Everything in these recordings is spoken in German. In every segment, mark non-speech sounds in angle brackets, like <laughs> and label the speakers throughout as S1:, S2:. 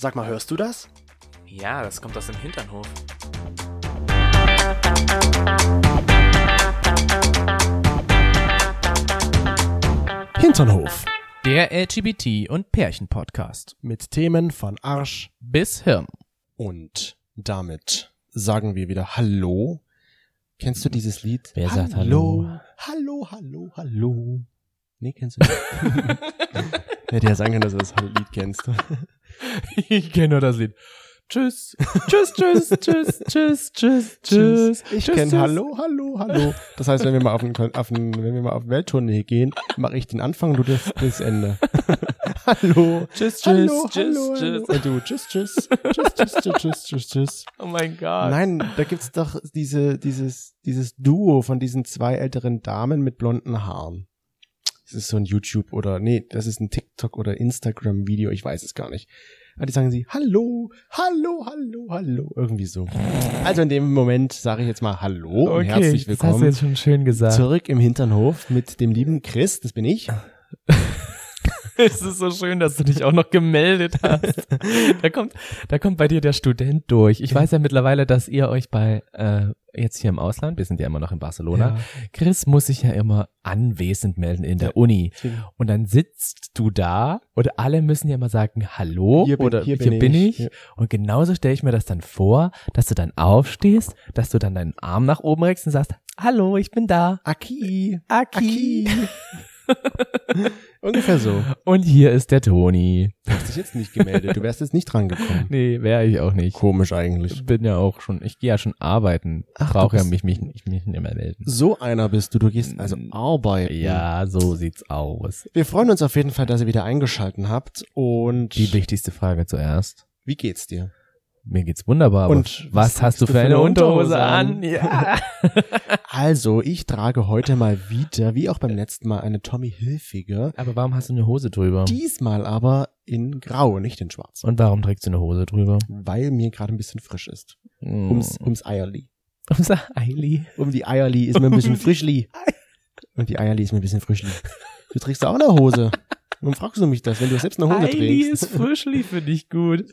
S1: Sag mal, hörst du das?
S2: Ja, das kommt aus dem Hinternhof.
S1: Hinternhof.
S3: Der LGBT- und Pärchen-Podcast.
S1: Mit Themen von Arsch
S3: Bis Hirn.
S1: und damit sagen wir wieder Hallo. Kennst du dieses Lied?
S3: Wer sagt
S1: Hallo, hallo, hallo, hallo. Nee, kennst du nicht. <laughs> Hätte ja sagen können, dass du das Lied kennst. <laughs>
S3: ich kenne nur das Lied. Tschüss. Tschüss, tschüss, tschüss, tschüss, tschüss, tschüss.
S1: Ich kenne. Hallo, hallo, hallo. Das heißt, wenn wir mal auf, Kon- auf einen, wenn wir mal auf Welttournee gehen, mache ich den Anfang, du das, das Ende. <laughs> hallo.
S3: Tschüss, tschüss,
S1: hallo,
S3: tschüss,
S1: hallo,
S3: tschüss.
S1: hallo. Und du, tschüss, tschüss, tschüss, tschüss, tschüss, tschüss, tschüss, tschüss.
S3: Oh mein Gott.
S1: Nein, da gibt's doch diese, dieses, dieses Duo von diesen zwei älteren Damen mit blonden Haaren. Das ist so ein YouTube oder, nee, das ist ein TikTok oder Instagram Video, ich weiß es gar nicht. Aber die sagen sie, hallo, hallo, hallo, hallo, irgendwie so. Also in dem Moment sage ich jetzt mal Hallo und herzlich
S3: das hast du
S1: willkommen
S3: jetzt schon schön gesagt.
S1: zurück im Hinternhof mit dem lieben Chris, das bin ich. <laughs> <laughs>
S3: Es ist so schön, dass du dich auch noch gemeldet hast. <laughs> da kommt, da kommt bei dir der Student durch. Ich weiß ja mittlerweile, dass ihr euch bei, äh, jetzt hier im Ausland, wir sind ja immer noch in Barcelona, Chris muss sich ja immer anwesend melden in der Uni. Und dann sitzt du da und alle müssen ja immer sagen, hallo
S1: Hier bin-
S3: oder
S1: hier
S3: hier,
S1: bin
S3: bin
S1: ich.
S3: ich.
S1: Ja.
S3: Und genauso stelle ich mir das dann vor, dass du dann aufstehst, dass du dann deinen Arm nach oben reckst und sagst, hallo, ich bin da.
S1: Aki.
S3: Aki. <laughs> <laughs>
S1: Ungefähr so.
S3: Und hier ist der Toni.
S1: Du hast dich jetzt nicht gemeldet, du wärst jetzt nicht drangekommen. <laughs>
S3: Nee, wäre ich auch nicht.
S1: Komisch eigentlich.
S3: Ich bin ja auch schon, ich gehe ja schon arbeiten.
S1: Ach,
S3: Brauche ja mich, mich, mich, mich nicht mehr melden.
S1: So einer bist du, du gehst also arbeiten.
S3: Ja, so sieht's aus.
S1: Wir freuen uns auf jeden Fall, dass ihr wieder eingeschalten habt und
S3: Die wichtigste Frage zuerst.
S1: wie geht's dir?
S3: Mir geht's wunderbar.
S1: Und
S3: was, hast du für eine Unterhose an? <laughs> Ja.
S1: Also, ich trage heute mal wieder, wie auch beim letzten Mal, eine Tommy Hilfiger.
S3: Aber warum hast du eine Hose drüber?
S1: Diesmal aber in grau, nicht in schwarz.
S3: Und warum trägst du eine Hose drüber?
S1: Weil mir gerade ein bisschen frisch ist.
S3: Hm.
S1: Ums, ums Eierli.
S3: Ums Eili.
S1: Um die Eierli ist mir ein bisschen <laughs> frischli. Und die Eierli ist mir ein bisschen frischli. Du trägst auch eine Hose. Warum fragst du mich das, wenn du selbst eine Hose
S3: Eili
S1: trägst?
S3: ist <laughs> frischli für dich gut.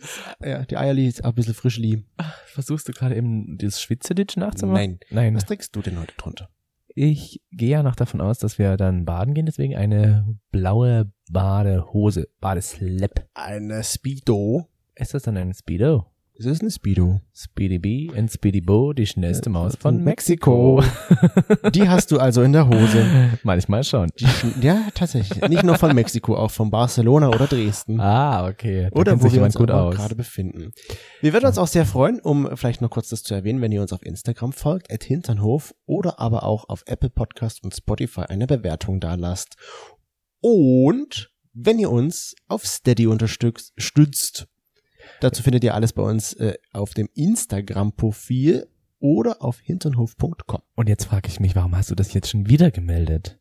S1: Ja, die Eierli ist auch ein bisschen frischli.
S3: Versuchst du gerade eben das Schwitzeditsch nachzumachen?
S1: Nein.
S3: Nein.
S1: Was trägst du denn heute drunter?
S3: Ich gehe ja noch davon aus, dass wir dann baden gehen, deswegen eine blaue Badehose, Badeslip.
S1: Eine Speedo.
S3: Ist das dann ein Speedo?
S1: Es ist eine Speedo.
S3: Speedy B und Speedy Bo, die schnellste Maus von
S1: von
S3: Mexiko.
S1: Die hast du also in der Hose. <laughs>
S3: Manchmal schon.
S1: Ja, tatsächlich. Nicht nur von Mexiko, auch von Barcelona oder Dresden.
S3: Ah, okay. Da
S1: oder wo
S3: sich
S1: wir uns
S3: gut aus.
S1: gerade befinden. Wir würden uns auch sehr freuen, um vielleicht noch kurz das zu erwähnen, wenn ihr uns auf Instagram folgt, at Hinternhof oder aber auch auf Apple Podcast und Spotify eine Bewertung da lasst. Und wenn ihr uns auf Steady unterstützt, stützt, dazu findet ihr alles bei uns äh, auf dem Instagram-Profil oder auf hinternhof.com.
S3: Und jetzt frage ich mich, warum hast du das jetzt schon wieder gemeldet?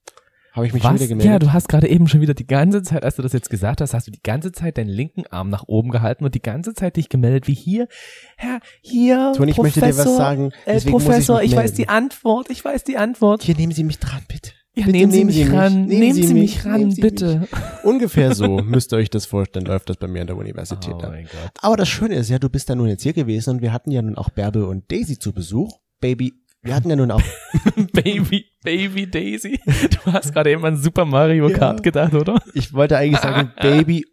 S1: Habe ich mich schon
S3: Was?
S1: wieder gemeldet?
S3: Ja, du hast gerade eben schon wieder die ganze Zeit, als du das jetzt gesagt hast, hast du die ganze Zeit deinen linken Arm nach oben gehalten und die ganze Zeit dich gemeldet, wie hier, Herr, hier,
S1: Toni, ich möchte
S3: Professor,
S1: dir was sagen.
S3: Äh,
S1: ich
S3: Professor,
S1: mich
S3: ich, weiß die Antwort, ich weiß die Antwort.
S1: Hier nehmen Sie mich dran, bitte.
S3: Ja,
S1: Bitte
S3: nehmen Sie mich ran, nehmen Sie mich ran,
S1: nehmen Sie
S3: bitte.
S1: Mich. <laughs> Ungefähr so müsst ihr euch das vorstellen, läuft das bei mir an der Universität.
S3: Oh.
S1: Aber das Schöne ist ja, du bist da nun jetzt hier gewesen und wir hatten ja nun auch Bärbel und Daisy zu Besuch. Baby, wir hatten ja nun auch, <laughs>
S3: Baby, Baby Daisy. Du hast gerade eben an Super Mario
S1: Ja.
S3: Kart gedacht, oder?
S1: ich wollte eigentlich sagen, <laughs> Baby,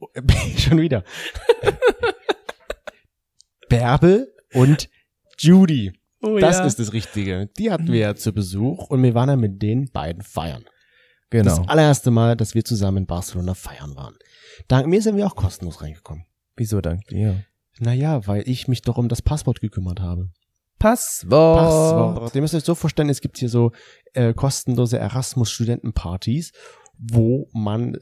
S1: schon wieder. Bärbel und Judy.
S3: Oh
S1: Das ist das Richtige. Die hatten wir ja <clears throat> zu Besuch und wir waren ja mit den beiden feiern.
S3: Genau.
S1: Das allererste Mal, dass wir zusammen in Barcelona feiern waren. Dank mir sind wir auch kostenlos reingekommen.
S3: Wieso dank dir?
S1: Naja, weil ich mich doch um das Passwort gekümmert habe.
S3: Passwort.
S1: Passwort. Ihr müsst euch so vorstellen, es gibt hier so äh, kostenlose Erasmus-Studentenpartys, wo man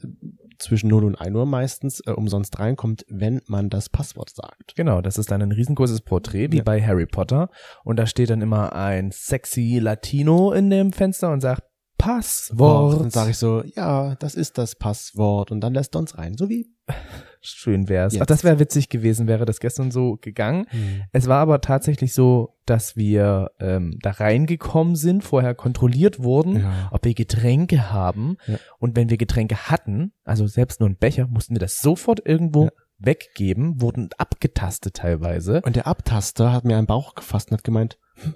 S1: zwischen 0 und 1 Uhr meistens äh, umsonst reinkommt, wenn man das Passwort sagt.
S3: Genau, das ist dann ein riesengroßes Porträt, wie
S1: Ja.
S3: bei Harry Potter. Und da steht dann immer ein sexy Latino in dem Fenster und sagt Passwort.
S1: Dann sage ich so, ja, das ist das Passwort und dann lässt er uns rein. So wie <laughs>
S3: Schön wär's.
S1: Jetzt.
S3: Ach, das wäre witzig gewesen, wäre das gestern so gegangen. Es war aber tatsächlich so, dass wir ähm, da reingekommen sind, vorher kontrolliert wurden,
S1: Ja.
S3: ob wir Getränke haben.
S1: Ja.
S3: Und wenn wir Getränke hatten, also selbst nur ein Becher, mussten wir das sofort irgendwo
S1: Ja.
S3: weggeben, wurden abgetastet teilweise.
S1: Und der Abtaster hat mir einen Bauch gefasst und hat gemeint, hm,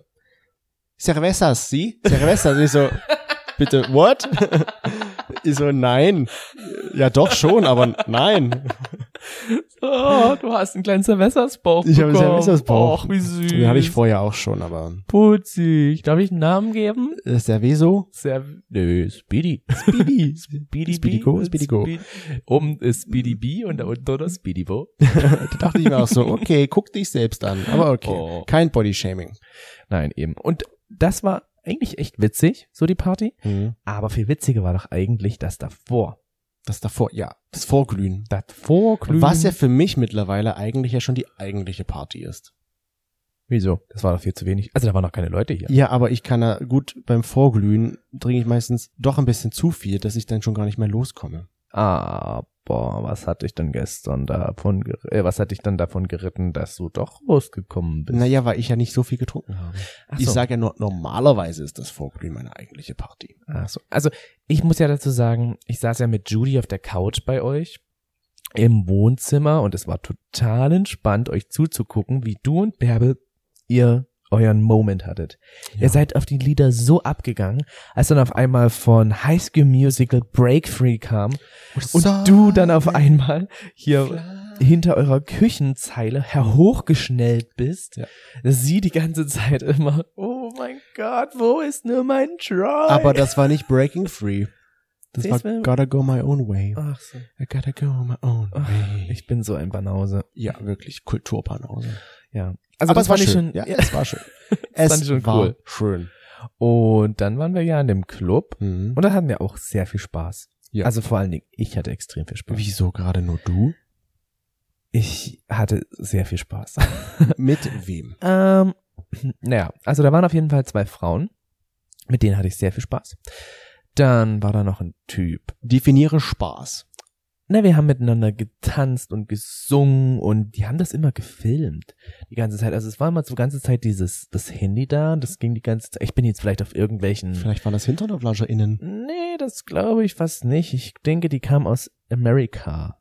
S1: Cervezas, Sie? Cervezas. ich so, bitte, what? <laughs> ich so, nein. Ja, doch schon, aber nein. <laughs>
S3: Oh, du hast einen kleinen Cervezas-Bauch
S1: Ich habe einen Cervezas-Bauch.
S3: Och, wie süß.
S1: Den hatte ich vorher auch schon, aber
S3: Putzig. Darf ich einen Namen geben?
S1: äh, Cerveso?
S3: Sehr, nö, Speedy. Speedy. <laughs> Speedy
S1: Speedy Go, Speedy Go.
S3: Oben ist Speedy B und da unten oder Speedy Bo.
S1: da dachte ich mir auch so, okay, guck dich selbst an. Aber okay,
S3: Oh.
S1: kein Bodyshaming.
S3: Nein, eben. Und das war eigentlich echt witzig, so die Party.
S1: Mhm.
S3: Aber viel witziger war doch eigentlich das davor.
S1: Das davor, ja, das Vorglühen.
S3: Das Vorglühen.
S1: Was ja für mich mittlerweile eigentlich ja schon die eigentliche Party ist.
S3: Wieso? Das war doch viel zu wenig. Also da waren noch keine Leute hier.
S1: Ja, aber ich kann ja gut beim Vorglühen trinke ich meistens doch ein bisschen zu viel, dass ich dann schon gar nicht mehr loskomme.
S3: Aber was hat dich denn gestern davon, äh, was hat dich dann davon geritten, dass du doch losgekommen bist?
S1: Naja, weil ich ja nicht so viel getrunken habe.
S3: Ach
S1: Ich
S3: so.
S1: sage ja nur, normalerweise ist das Vorglühen meine eigentliche Party.
S3: Ach so. Also ich muss ja dazu sagen, ich saß ja mit Judy auf der Couch bei euch im Wohnzimmer und es war total entspannt, euch zuzugucken, wie du und Bärbel ihr euren Moment hattet. Ihr seid auf die Lieder so abgegangen, als dann auf einmal von High School Musical Break Free kam und du dann auf einmal hier hinter eurer Küchenzeile herhochgeschnellt bist.
S1: Ja.
S3: Sie die ganze Zeit immer, oh mein Gott, wo ist nur mein Try?
S1: Aber das war nicht Breaking Free. Das war Gotta Go My Own Way.
S3: Ach so.
S1: I gotta go my own
S3: Ach,
S1: way.
S3: Ich bin so ein Banause.
S1: ja, wirklich Kulturpanause.
S3: Ja. Also
S1: Aber es war
S3: ich
S1: schön.
S3: schon,
S1: ja, es war schön. <laughs> Es
S3: fand ich schon
S1: war
S3: cool.
S1: schön.
S3: Und dann waren wir ja in dem Club
S1: Mhm.
S3: und da hatten wir auch sehr viel Spaß.
S1: Ja.
S3: Also vor allen Dingen, ich hatte extrem viel Spaß.
S1: Wieso gerade nur du?
S3: Ich hatte sehr viel Spaß. <laughs>
S1: Mit wem?
S3: ähm, naja, also da waren auf jeden Fall zwei Frauen, mit denen hatte ich sehr viel Spaß. Dann war da noch ein Typ.
S1: Definiere Spaß.
S3: Na, wir haben miteinander getanzt und gesungen und die haben das immer gefilmt. Die ganze Zeit. Also es war immer so ganze Zeit dieses, das Handy da das ging die ganze Zeit. Ich bin jetzt vielleicht auf irgendwelchen.
S1: Vielleicht waren das Hinter- oder FleischerInnen.
S3: Nee, das glaube ich fast nicht. Ich denke, die kam aus Amerika.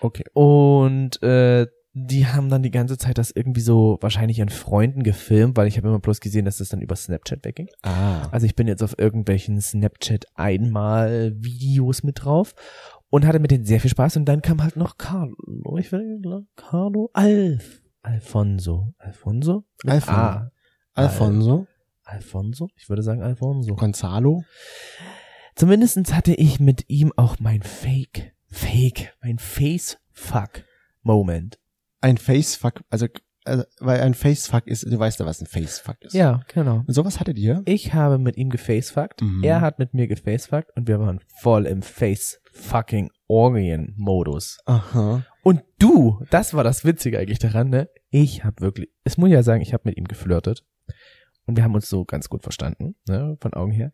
S1: Okay.
S3: Und äh, die haben dann die ganze Zeit das irgendwie so wahrscheinlich an Freunden gefilmt, weil ich habe immer bloß gesehen, dass das dann über Snapchat wegging.
S1: Ah.
S3: Also ich bin jetzt auf irgendwelchen Snapchat einmal Videos mit drauf und hatte mit denen sehr viel Spaß und dann kam halt noch Carlo, ich will Carlo, Alf, Alfonso, Alfonso, Mit
S1: Alfon-
S3: A.
S1: Alfonso.
S3: Alfonso, ich würde sagen Alfonso.
S1: Gonzalo.
S3: Zumindestens hatte ich mit ihm auch mein Fake, Fake, mein Face-Fuck-Moment.
S1: Ein Facefuck, also, also, weil ein Facefuck ist, du weißt ja, was ein Facefuck ist.
S3: Ja, genau.
S1: Und sowas hattet ihr?
S3: Ich habe mit ihm gefacefuckt,
S1: Mhm.
S3: er hat mit mir gefacefuckt und wir waren voll im Face-Fucking-Orgien-Modus.
S1: Aha.
S3: Und du, das war das Witzige eigentlich daran, ne? Ich habe wirklich, es muss ja sagen, ich habe mit ihm geflirtet und wir haben uns so ganz gut verstanden, ne? Von Augen her.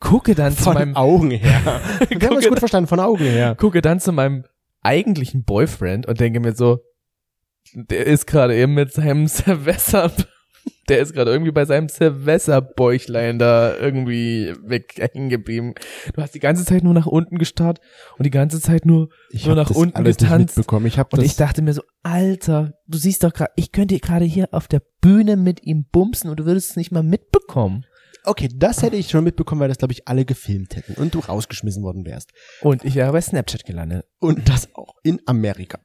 S3: Gucke dann zu
S1: Von
S3: meinem,
S1: Augen her. <laughs> Wir haben uns gut verstanden, von Augen her.
S3: gucke dann zu meinem eigentlichen Boyfriend und denke mir so, der ist gerade eben mit seinem <laughs> Silvester, der ist gerade irgendwie bei seinem Silvesterbäuchlein da irgendwie weg hängen geblieben. Du hast die ganze Zeit nur nach unten gestarrt und die ganze Zeit nur
S1: Ich
S3: Nur
S1: hab
S3: nach
S1: das
S3: unten
S1: alles
S3: getanzt.
S1: nicht mitbekommen. Ich habe
S3: Und
S1: das,
S3: ich dachte mir so, Alter, du siehst doch gerade, ich könnte gerade hier auf der Bühne mit ihm bumsen und du würdest es nicht mal mitbekommen.
S1: okay, das hätte ich schon mitbekommen, weil das, glaube ich, alle gefilmt hätten und du rausgeschmissen worden wärst.
S3: Und ich wäre bei Snapchat gelandet.
S1: Und das auch in Amerika.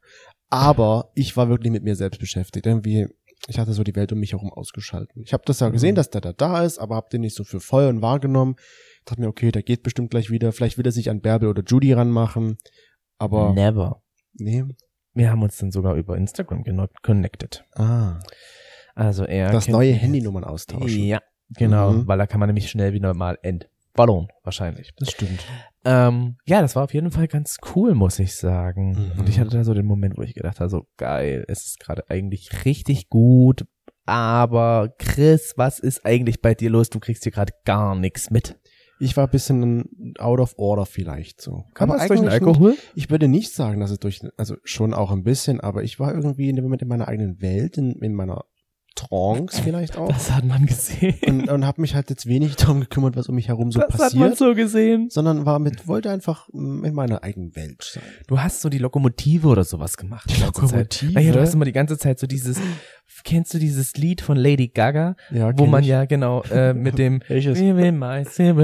S1: Aber ich war wirklich mit mir selbst beschäftigt. Irgendwie, ich hatte so die Welt um mich herum ausgeschalten. Ich habe das ja gesehen,
S3: Mhm.
S1: dass der da da ist, aber hab den nicht so für voll und wahrgenommen. Ich dachte mir, okay, der geht bestimmt gleich wieder. Vielleicht will er sich an Bärbel oder Judy ranmachen. Aber
S3: Never.
S1: nee.
S3: Wir haben uns dann sogar über Instagram connected.
S1: Ah,
S3: Also er
S1: das neue. Handynummern austauschen.
S3: Ja, genau,
S1: Mhm.
S3: weil da kann man nämlich schnell wieder mal entballern, wahrscheinlich.
S1: Das stimmt.
S3: Ähm, ja, das war auf jeden Fall ganz cool, muss ich sagen.
S1: Mhm.
S3: Und ich hatte da so den Moment, wo ich gedacht habe, so geil, es ist gerade eigentlich richtig gut, aber Chris, was ist eigentlich bei dir los? Du kriegst hier gerade gar nichts mit.
S1: Ich war ein bisschen out of order vielleicht so.
S3: Kann
S1: Aber
S3: das durch den Alkohol?
S1: Nicht, ich würde nicht sagen, dass es durch, also schon auch ein bisschen, aber ich war irgendwie in dem Moment in meiner eigenen Welt, in, in meiner Trance vielleicht auch.
S3: Das hat man gesehen.
S1: und, und habe mich halt jetzt wenig darum gekümmert, was um mich herum so
S3: das hat man
S1: passiert,
S3: so gesehen.
S1: sondern war mit wollte einfach mm, in meiner eigenen Welt sein.
S3: Du hast so die Lokomotive oder sowas gemacht.
S1: Die. Lokomotive?
S3: Naja, du hast immer die ganze Zeit so dieses, kennst du dieses Lied von Lady Gaga?
S1: Ja,
S3: wo man
S1: ich.
S3: ja genau äh, mit dem <laughs> my,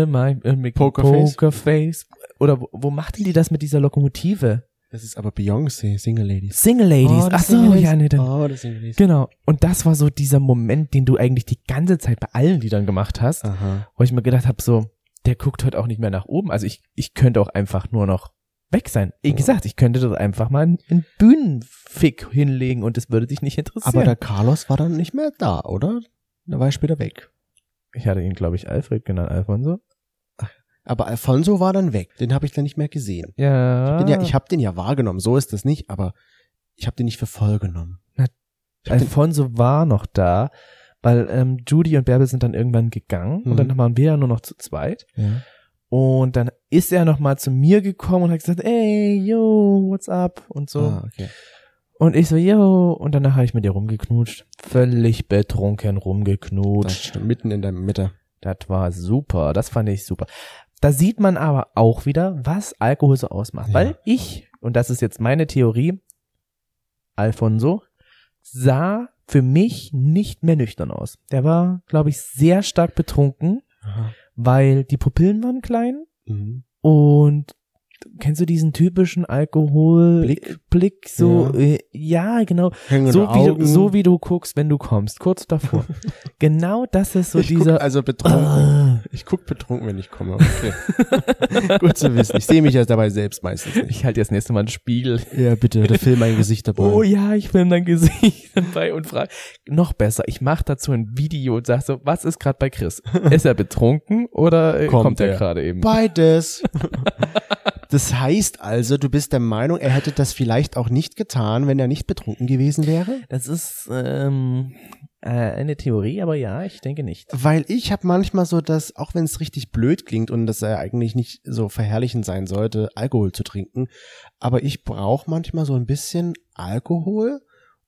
S3: my, äh,
S1: Pokerface?
S3: Pokerface. Oder wo, wo machten die das mit dieser Lokomotive?
S1: Das ist aber Beyoncé, Single Ladies.
S3: Single Ladies.
S1: Oh,
S3: Ach
S1: das
S3: so,
S1: Ladies.
S3: ja, nee, dann.
S1: Oh, das Single Ladies.
S3: Genau. Und das war so dieser Moment, den du eigentlich die ganze Zeit bei allen Liedern gemacht hast,
S1: Aha.
S3: wo ich mir gedacht habe, so, der guckt heute auch nicht mehr nach oben. Also ich, ich könnte auch einfach nur noch weg sein. Wie gesagt, ich könnte dort einfach mal einen, einen Bühnenfick hinlegen und es würde dich nicht interessieren.
S1: Aber der Carlos war dann nicht mehr da, oder? Da war er später weg.
S3: ich hatte ihn, glaube ich, Alfred genannt, Alfonso.
S1: Aber Alfonso war dann weg. Den habe ich dann nicht mehr gesehen.
S3: Ja.
S1: Den ja, ich habe den ja wahrgenommen, so ist das nicht, aber ich habe den nicht für voll genommen.
S3: Na,
S1: Ich hab
S3: Alfonso war noch da, weil ähm, Judy und Bärbel sind dann irgendwann gegangen
S1: Mhm.
S3: und dann waren wir ja nur noch zu zweit.
S1: ja.
S3: Und dann ist er noch mal zu mir gekommen und hat gesagt, ey, yo, what's up? Und so.
S1: Ah, okay.
S3: Und ich so, yo. Und danach habe ich mit ihr rumgeknutscht. Völlig betrunken
S1: Das
S3: rumgeknutscht.
S1: stimmt, mitten in der Mitte.
S3: Das war super. Das fand ich super. Da sieht man aber auch wieder, was Alkohol so ausmacht.
S1: Ja.
S3: Weil ich, und das ist jetzt meine Theorie, Alfonso, sah für mich nicht mehr nüchtern aus. Der war, glaube ich, sehr stark betrunken,
S1: Aha.
S3: weil die Pupillen waren klein
S1: Mhm.
S3: und kennst du diesen typischen Alkohol
S1: Blick?
S3: So
S1: Ja.
S3: äh, ja genau
S1: Hängende
S3: so wie du,
S1: Augen.
S3: so wie du guckst wenn du kommst kurz davor <laughs> genau das ist so
S1: ich
S3: dieser
S1: guck also betrunken.
S3: Ah.
S1: Ich guck betrunken, wenn ich komme. Okay. <laughs> Gut zu wissen. Ich sehe mich ja dabei selbst meistens nicht.
S3: ich halte jetzt nächste Mal einen Spiegel
S1: Ja, bitte, der Film mein Gesicht dabei.
S3: oh ja ich film dein Gesicht <laughs> dabei und frage noch besser ich mache dazu ein Video und sag so was ist gerade bei Chris ist er betrunken oder äh,
S1: Kommt
S3: kommt, er
S1: er.
S3: gerade eben
S1: Beides. Das heißt also, du bist der Meinung, er hätte das vielleicht auch nicht getan, wenn er nicht betrunken gewesen wäre?
S3: das ist ähm, äh, eine Theorie aber ja ich denke nicht
S1: Weil ich habe manchmal so, dass, auch wenn es richtig blöd klingt und das ja eigentlich nicht so verherrlichend sein sollte, Alkohol zu trinken, aber ich brauche manchmal so ein bisschen Alkohol,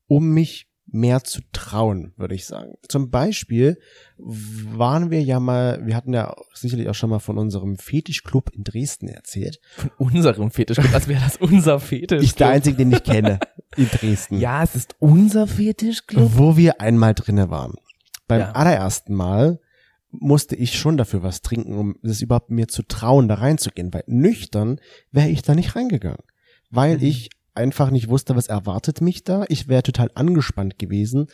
S1: um mich mehr zu trauen, würde ich sagen. Zum Beispiel waren wir ja mal, wir hatten ja sicherlich auch schon mal von unserem Fetischclub in Dresden erzählt.
S3: von unserem Fetisch als wäre das <laughs> unser Fetisch
S1: Ich der einzige, den ich kenne in Dresden.
S3: ja es ist unser Fetischclub
S1: Wo wir einmal drinne waren. Beim
S3: Ja.
S1: allerersten Mal musste ich schon dafür was trinken, um es überhaupt mir zu trauen, da reinzugehen, weil nüchtern wäre ich da nicht reingegangen. Weil
S3: Mhm.
S1: ich einfach nicht wusste, was erwartet mich da. Ich wäre total angespannt gewesen.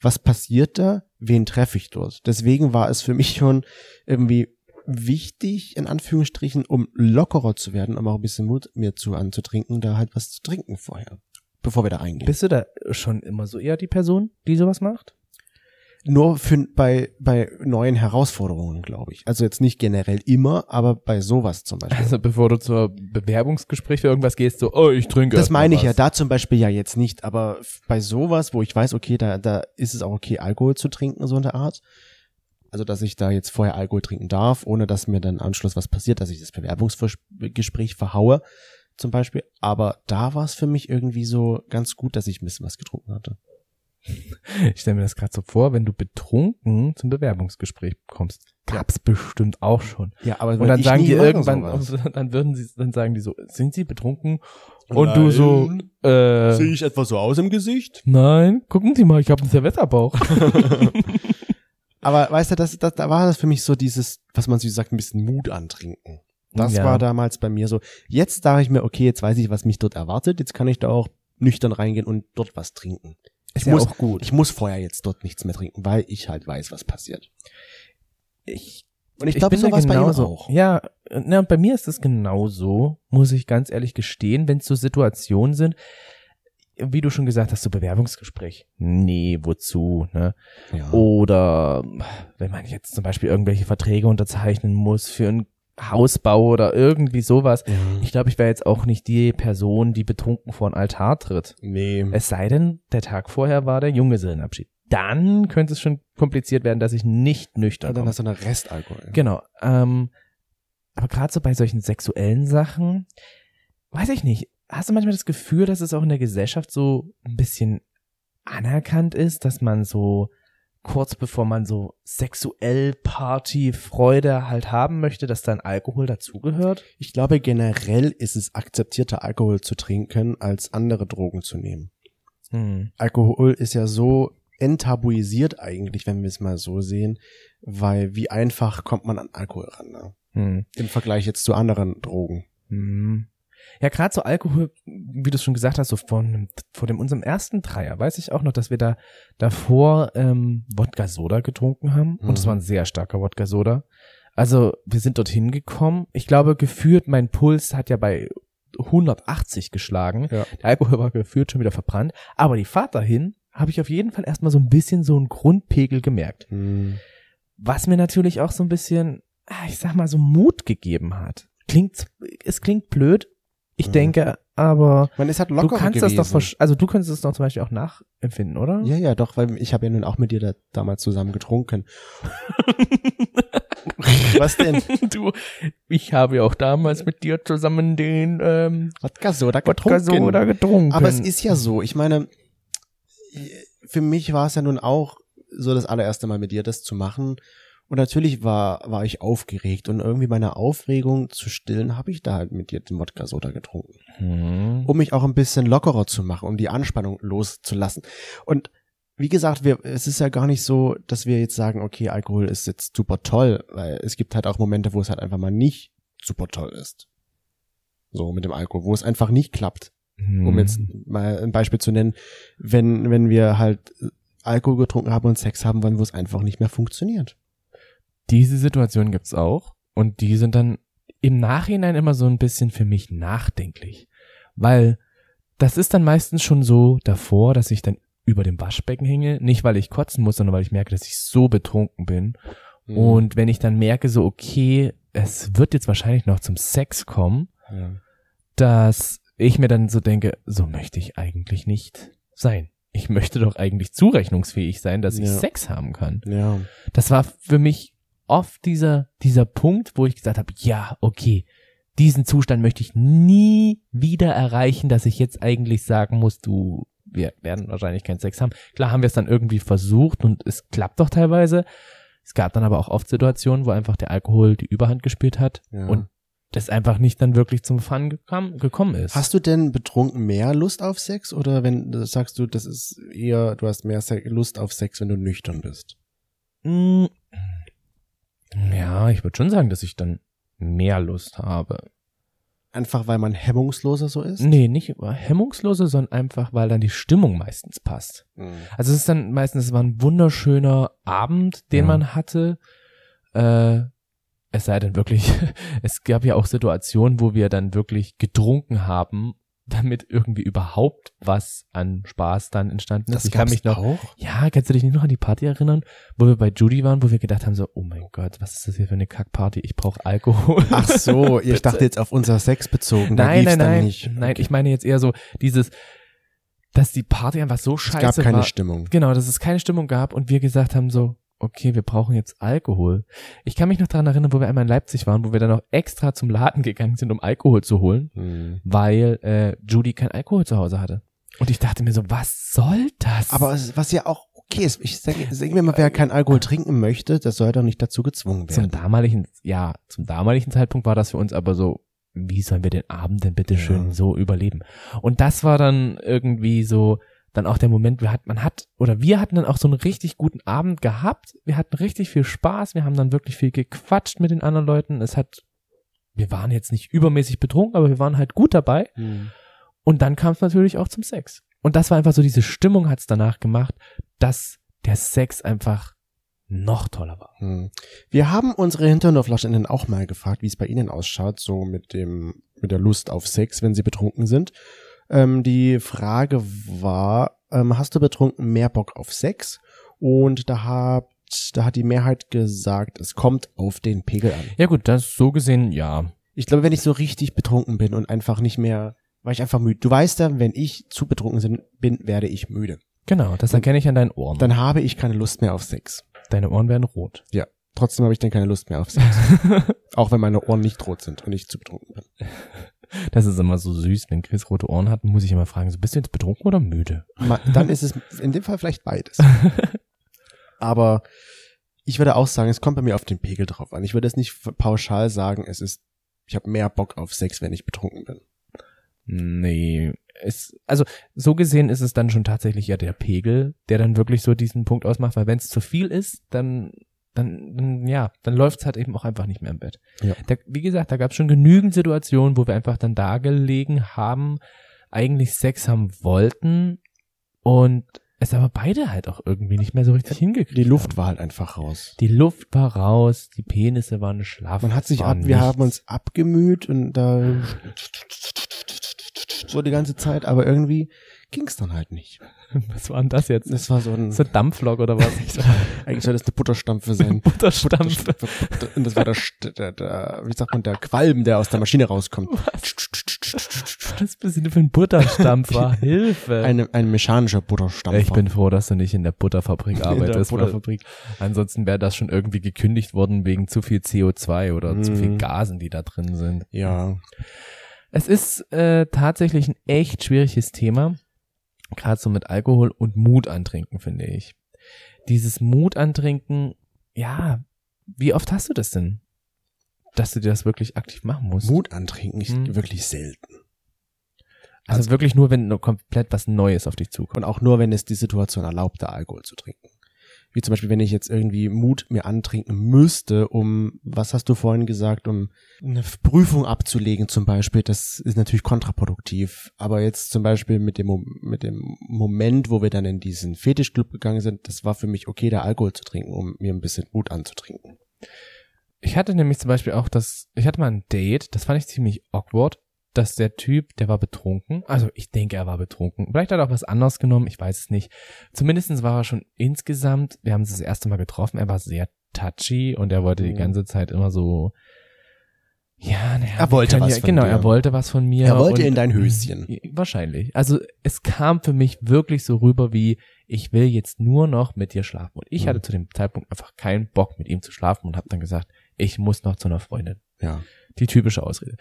S1: Was passiert da? Wen treffe ich dort? Deswegen war es für mich schon irgendwie wichtig, in Anführungsstrichen, um lockerer zu werden, um auch ein bisschen Mut mir zu anzutrinken, da halt was zu trinken vorher, bevor wir da reingehen.
S3: Bist du da schon immer so eher die Person, die sowas macht?
S1: Nur für, bei, bei neuen Herausforderungen, glaube ich. Also jetzt nicht generell immer, aber bei sowas zum Beispiel.
S3: Also bevor du zur Bewerbungsgespräch für irgendwas gehst, so, oh, ich trinke.
S1: das meine ich ja
S3: was.
S1: da zum Beispiel ja jetzt nicht, aber bei sowas, wo ich weiß, okay, da, da ist es auch okay, Alkohol zu trinken, so in der Art. Also, dass ich da jetzt vorher Alkohol trinken darf, ohne dass mir dann Anschluss was passiert, dass ich das Bewerbungsgespräch verhaue, zum Beispiel. Aber da war es für mich irgendwie so ganz gut, dass ich ein bisschen was getrunken hatte. <laughs>
S3: Ich stelle mir das gerade so vor, wenn du betrunken zum Bewerbungsgespräch kommst. Gab's bestimmt auch schon.
S1: Ja, aber
S3: Und dann sagen die irgendwann,
S1: sowas. <laughs>
S3: dann würden sie, dann sagen die so, sind sie betrunken? Und du so,
S1: Nein.
S3: äh,
S1: Sehe ich etwa so aus im Gesicht?
S3: nein, gucken Sie mal, ich habe einen Silvesterbauch. <laughs>
S1: Aber weißt du, das, das, da war das für mich so dieses, was man so sagt, ein bisschen Mut antrinken. Das
S3: Ja.
S1: war damals bei mir so. Jetzt dachte ich mir, okay, jetzt weiß ich, was mich dort erwartet. Jetzt kann ich da auch nüchtern reingehen und dort was trinken.
S3: Ist
S1: Ich
S3: ja
S1: muss,
S3: auch gut.
S1: Ich muss vorher jetzt dort nichts mehr trinken, weil ich halt weiß, was passiert.
S3: Ich
S1: Und ich, glaube,
S3: bin
S1: so
S3: da
S1: war bei ihm
S3: genauso.
S1: auch.
S3: Ja, na, bei mir ist es genauso, muss ich ganz ehrlich gestehen, wenn es so Situationen sind, wie du schon gesagt hast, so Bewerbungsgespräch. Nee, wozu, ne?
S1: Ja.
S3: Oder wenn man jetzt zum Beispiel irgendwelche Verträge unterzeichnen muss für einen Hausbau oder irgendwie sowas.
S1: Ja.
S3: Ich glaube, ich wäre jetzt auch nicht die Person, die betrunken vor einen Altar tritt.
S1: Nee.
S3: Es sei denn, der Tag vorher war der Junggesellenabschied. Dann könnte es schon kompliziert werden, dass ich nicht nüchtern
S1: Und dann hast du noch Restalkohol.
S3: Genau. Ähm, aber gerade so bei solchen sexuellen Sachen, weiß ich nicht. Hast du manchmal das Gefühl, dass es auch in der Gesellschaft so ein bisschen anerkannt ist, dass man so kurz bevor man so sexuell Party Freude halt haben möchte, dass dann Alkohol dazugehört?
S1: Ich glaube, generell ist es akzeptierter, Alkohol zu trinken, als andere Drogen zu nehmen.
S3: Hm.
S1: Alkohol ist ja so enttabuisiert eigentlich, wenn wir es mal so sehen, weil wie einfach kommt man an Alkohol ran, ne?
S3: Hm.
S1: Im Vergleich jetzt zu anderen Drogen.
S3: Hm. Ja, gerade so Alkohol, wie du schon gesagt hast, so von vor dem unserem ersten Dreier, weiß ich auch noch, dass wir da davor ähm, Wodka Soda getrunken haben und es
S1: Mhm.
S3: war ein sehr starker Wodka Soda. Also wir sind dorthin gekommen. Ich glaube, geführt mein Puls hat ja bei 180 geschlagen.
S1: Ja.
S3: Der Alkohol war geführt schon wieder verbrannt, aber die Fahrt dahin habe ich auf jeden Fall erstmal so ein bisschen so einen Grundpegel gemerkt,
S1: Hm.
S3: was mir natürlich auch so ein bisschen, ah, ich sag mal so Mut gegeben hat. Klingt es klingt blöd. Ich
S1: Mhm.
S3: denke, aber
S1: Man ist halt
S3: Du kannst
S1: gewesen.
S3: das doch, also du könntest es doch zum Beispiel auch nachempfinden, oder?
S1: Ja, ja, doch, weil ich habe ja nun auch mit dir da damals zusammen getrunken. <laughs> Was denn? <laughs>
S3: Du, ich habe ja auch damals mit dir zusammen den ähm,
S1: Wodka Soda
S3: Wodka
S1: getrunken.
S3: Soda getrunken.
S1: Aber es ist ja so, ich meine, für mich war es ja nun auch so das allererste Mal mit dir das zu machen. Und natürlich war, war ich aufgeregt und irgendwie meine Aufregung zu stillen, habe ich da halt mit dir den Wodka Soda getrunken.
S3: hm.
S1: Um mich auch ein bisschen lockerer zu machen, um die Anspannung loszulassen. Und wie gesagt, wir, es ist ja gar nicht so, dass wir jetzt sagen, okay, Alkohol ist jetzt super toll, weil es gibt halt auch Momente, wo es halt einfach mal nicht super toll ist. So mit dem Alkohol, wo es einfach nicht klappt
S3: Hm.
S1: um jetzt mal ein Beispiel zu nennen, wenn, wenn wir halt Alkohol getrunken haben und Sex haben wollen, wo es einfach nicht mehr funktioniert.
S3: Diese Situation gibt's auch und die sind dann im Nachhinein immer so ein bisschen für mich nachdenklich, weil das ist dann meistens schon so davor, dass ich dann über dem Waschbecken hänge, nicht weil ich kotzen muss, sondern weil ich merke, dass ich so betrunken bin
S1: Mhm.
S3: Und wenn ich dann merke, so, okay, es wird jetzt wahrscheinlich noch zum Sex kommen,
S1: ja.
S3: dass ich mir dann so denke, so möchte ich eigentlich nicht sein. Ich möchte doch eigentlich zurechnungsfähig sein, dass ich
S1: Ja.
S3: Sex haben kann.
S1: ja.
S3: Das war für mich oft dieser, dieser Punkt, wo ich gesagt habe, ja, okay, diesen Zustand möchte ich nie wieder erreichen, dass ich jetzt eigentlich sagen muss, du, wir werden wahrscheinlich keinen Sex haben. Klar haben wir es dann irgendwie versucht und es klappt doch teilweise. Es gab dann aber auch oft Situationen, wo einfach der Alkohol die Überhand gespielt hat
S1: Ja.
S3: und das einfach nicht dann wirklich zum Fun gekam, gekommen ist.
S1: Hast du denn betrunken mehr Lust auf Sex oder wenn sagst du, das ist eher, du hast mehr Lust auf Sex, wenn du nüchtern bist?
S3: Ja, ich würde schon sagen, dass ich dann mehr Lust habe.
S1: Einfach weil man hemmungsloser so ist?
S3: Nee, nicht hemmungslose, sondern einfach, weil dann die Stimmung meistens passt.
S1: Mhm.
S3: Also es ist dann meistens, es war ein wunderschöner Abend, den
S1: Ja.
S3: man hatte. Äh, es sei denn wirklich, <laughs> es gab ja auch Situationen, wo wir dann wirklich getrunken haben, damit irgendwie überhaupt was an Spaß dann entstanden ist.
S1: Das
S3: ich kann mich noch,
S1: auch?
S3: ja, kannst du dich nicht noch an die Party erinnern, wo wir bei Judy waren, wo wir gedacht haben so, oh mein Gott, was ist das hier für eine Kackparty? Ich brauche Alkohol.
S1: Ach so, <laughs> ich dachte jetzt auf unser Sex bezogen. Da
S3: nein, nein,
S1: dann
S3: nein,
S1: Nicht.
S3: nein,
S1: Okay.
S3: ich meine jetzt eher so dieses, dass die Party einfach so
S1: es
S3: scheiße
S1: gab keine
S3: war.
S1: Stimmung.
S3: Genau, dass es keine Stimmung gab und wir gesagt haben so, okay, wir brauchen jetzt Alkohol. Ich kann mich noch daran erinnern, wo wir einmal in Leipzig waren, wo wir dann noch extra zum Laden gegangen sind, um Alkohol zu holen,
S1: Mhm.
S3: weil äh, Judy kein Alkohol zu Hause hatte. Und ich dachte mir so, was soll das?
S1: Aber was ja auch okay ist, ich sage sag mir mal, wer kein Alkohol trinken möchte, das soll doch nicht dazu gezwungen
S3: zum
S1: werden.
S3: damaligen, ja, zum damaligen Zeitpunkt war das für uns aber so, wie sollen wir den Abend denn bitte schön
S1: Ja.
S3: so überleben? Und das war dann irgendwie so, dann auch der Moment, wir hat, man hat, oder wir hatten dann auch so einen richtig guten Abend gehabt. Wir hatten richtig viel Spaß. Wir haben dann wirklich viel gequatscht mit den anderen Leuten. Es hat, wir waren jetzt nicht übermäßig betrunken, aber wir waren halt gut dabei.
S1: Mhm.
S3: Und dann kam es natürlich auch zum Sex. Und das war einfach so, diese Stimmung hat es danach gemacht, dass der Sex einfach noch toller war.
S1: Hm. Wir haben unsere Hinternoflaschenden auch mal gefragt, wie es bei ihnen ausschaut, so mit dem, mit der Lust auf Sex, wenn sie betrunken sind. Ähm, die Frage war, ähm, hast du betrunken mehr Bock auf Sex? Und da hat, da hat die Mehrheit gesagt, es kommt auf den Pegel an.
S3: Ja gut, das so gesehen, ja.
S1: Ich glaube, wenn ich so richtig betrunken bin und einfach nicht mehr, war ich einfach müde. Du weißt ja, wenn ich zu betrunken bin, werde ich müde.
S3: Genau, das erkenne ich an deinen Ohren.
S1: Dann habe ich keine Lust mehr auf Sex.
S3: Deine Ohren werden rot.
S1: Trotzdem habe ich dann keine Lust mehr auf Sex. <laughs> Auch wenn meine Ohren nicht rot sind und ich zu betrunken bin. <laughs>
S3: Das ist immer so süß, wenn Chris rote Ohren hat, muss ich immer fragen, so bist du jetzt betrunken oder müde?
S1: Dann ist es in dem Fall vielleicht beides. <laughs> Aber ich würde auch sagen, es kommt bei mir auf den Pegel drauf an. Ich würde es nicht pauschal sagen, es ist, ich habe mehr Bock auf Sex, wenn ich betrunken bin.
S3: Nee, es, also so gesehen ist es dann schon tatsächlich ja der Pegel, der dann wirklich so diesen Punkt ausmacht, weil wenn es zu viel ist, dann dann, dann ja, dann läuft's halt eben auch einfach nicht mehr im Bett.
S1: Ja.
S3: Da, wie gesagt, da gab's schon genügend Situationen, wo wir einfach dann da gelegen haben, eigentlich Sex haben wollten und es aber beide halt auch irgendwie nicht mehr so richtig hingekriegt
S1: Die Luft
S3: haben.
S1: war halt einfach raus.
S3: Die Luft war raus, die Penisse waren schlaff.
S1: Man hat sich
S3: es
S1: ab, wir
S3: nichts.
S1: haben uns abgemüht und da <laughs> so die ganze Zeit, aber irgendwie ging's dann halt nicht. <laughs>
S3: Was war denn das jetzt?
S1: Das war so ein,
S3: So ein Dampflok oder was? <laughs>
S1: eigentlich soll das eine Butterstampfe sein.
S3: Butterstampf.
S1: Und das war der, der, der, wie sagt man, der Qualm, der aus der Maschine rauskommt.
S3: Was bist du für ein Butterstampf war? <laughs> Hilfe.
S1: Eine, ein mechanischer Butterstampfer.
S3: ich bin froh, dass du nicht in der Butterfabrik
S1: in der
S3: arbeitest.
S1: Butterfabrik.
S3: Ansonsten wäre das schon irgendwie gekündigt worden wegen zu viel CO2 oder zu viel
S1: Mhm.
S3: Gasen, die da drin sind.
S1: Ja,
S3: Es ist äh, tatsächlich ein echt schwieriges Thema, gerade so mit Alkohol und Mut antrinken, finde ich. Dieses Mut antrinken, ja, wie oft hast du das denn? Dass du dir das wirklich aktiv machen musst?
S1: Mut antrinken ist
S3: Hm.
S1: wirklich selten.
S3: Also,
S1: also-
S3: wirklich nur, wenn komplett was Neues auf dich zukommt.
S1: Und auch nur, wenn es die Situation erlaubt, da Alkohol zu trinken. Wie zum Beispiel, wenn ich jetzt irgendwie Mut mir antrinken müsste, um, was hast du vorhin gesagt, um eine Prüfung abzulegen zum Beispiel, das ist natürlich kontraproduktiv. Aber jetzt zum Beispiel mit dem, mit dem Moment, wo wir dann in diesen Fetischclub gegangen sind, das war für mich okay, da Alkohol zu trinken, um mir ein bisschen Mut anzutrinken.
S3: Ich hatte nämlich zum Beispiel auch das, ich hatte mal ein Date, das fand ich ziemlich awkward, dass der Typ, der war betrunken, also ich denke, er war betrunken. Vielleicht hat er auch was anderes genommen, ich weiß es nicht. Zumindestens war er schon insgesamt, wir haben uns das erste Mal getroffen, er war sehr touchy und er wollte die
S1: Mhm.
S3: ganze Zeit immer so, ja, naja,
S1: Er wollte was
S3: ja,
S1: von
S3: Genau,
S1: dir.
S3: er wollte was von mir.
S1: Er wollte in dein Höschen.
S3: Wahrscheinlich. Also es kam für mich wirklich so rüber wie, ich will jetzt nur noch mit dir schlafen. Und ich
S1: Mhm.
S3: hatte zu dem Zeitpunkt einfach keinen Bock mit ihm zu schlafen und habe dann gesagt, ich muss noch zu einer Freundin.
S1: Ja.
S3: Die typische Ausrede.